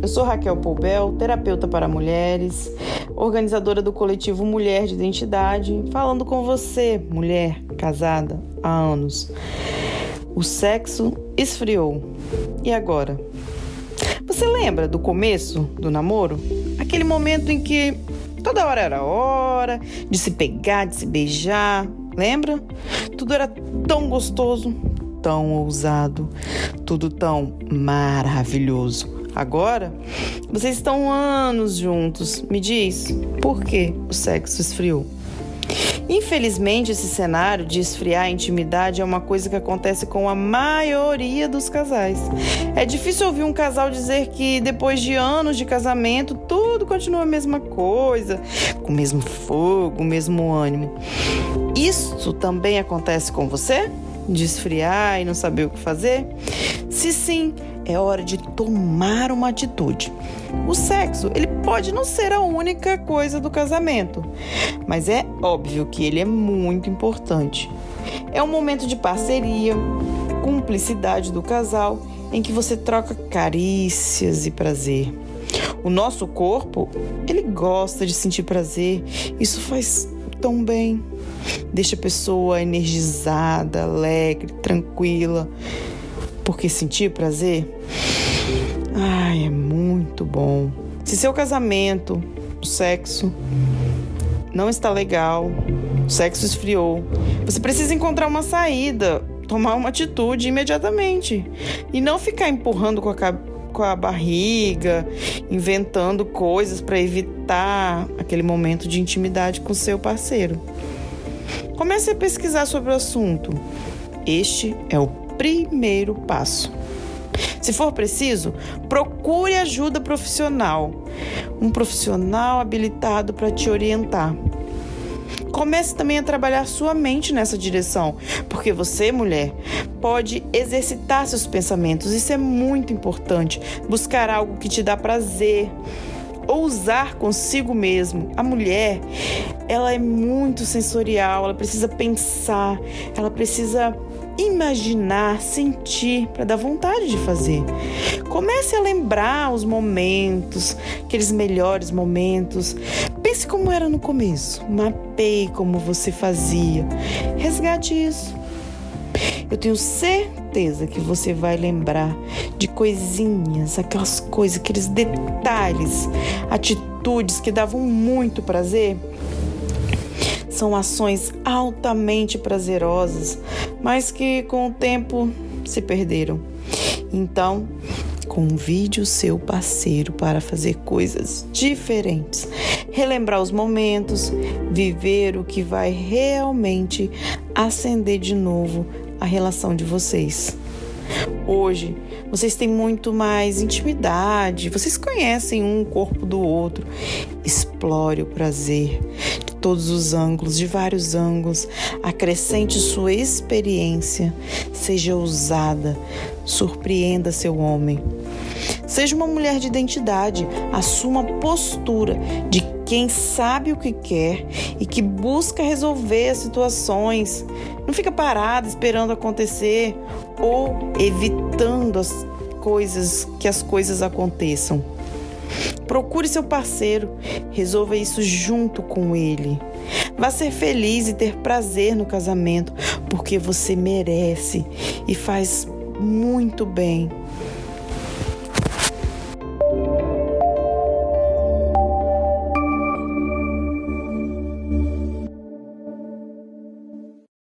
Eu sou Raquel Poubel, terapeuta para mulheres, organizadora do coletivo Mulher de Identidade, falando com você, mulher casada há anos. O sexo esfriou. E agora? Você lembra do começo do namoro? Aquele momento em que toda hora era hora de se pegar, de se beijar, lembra? Tudo era tão gostoso, tão ousado, tudo tão maravilhoso. Agora, vocês estão anos juntos. Me diz, por que o sexo esfriou? Infelizmente, esse cenário de esfriar a intimidade é uma coisa que acontece com a maioria dos casais. É difícil ouvir um casal dizer que depois de anos de casamento tudo continua a mesma coisa, com o mesmo fogo, o mesmo ânimo. Isso também acontece com você? De esfriar e não saber o que fazer? Se sim, é hora de tomar uma atitude. O sexo, ele pode não ser a única coisa do casamento, mas é óbvio que ele é muito importante. É um momento de parceria, cumplicidade do casal, em que você troca carícias e prazer. O nosso corpo, ele gosta de sentir prazer. Isso faz tão bem. Deixa a pessoa energizada, alegre, tranquila. Porque sentir prazer, ai, é muito bom. Se seu casamento, o sexo, não está legal, o sexo esfriou, você precisa encontrar uma saída, tomar uma atitude imediatamente e não ficar empurrando com a com a barriga, inventando coisas para evitar aquele momento de intimidade com seu parceiro. Comece a pesquisar sobre o assunto. Este é o primeiro passo. Se for preciso, procure ajuda profissional, um profissional habilitado para te orientar. Comece também a trabalhar sua mente nessa direção, porque você, mulher, pode exercitar seus pensamentos. Isso é muito importante. Buscar algo que te dá prazer, ousar consigo mesmo. A mulher, ela é muito sensorial, ela precisa pensar, ela precisa imaginar, sentir, para dar vontade de fazer. Comece a lembrar os momentos, aqueles melhores momentos. Pense como era no começo, mapeie como você fazia. Resgate isso. Eu tenho certeza que você vai lembrar de coisinhas, aquelas coisas, aqueles detalhes, atitudes que davam muito prazer são ações altamente prazerosas, mas que com o tempo se perderam. Então, convide o seu parceiro para fazer coisas diferentes, relembrar os momentos, viver o que vai realmente acender de novo a relação de vocês. Hoje, vocês têm muito mais intimidade, vocês conhecem um corpo do outro. Explore o prazer de todos os ângulos, de vários ângulos. Acrescente sua experiência. Seja ousada, surpreenda seu homem. Seja uma mulher de identidade, assuma a postura de quem sabe o que quer e que busca resolver as situações. Não fica parada esperando acontecer ou evitando as coisas que as coisas aconteçam. Procure seu parceiro, resolva isso junto com ele. Vá ser feliz e ter prazer no casamento, porque você merece e faz muito bem.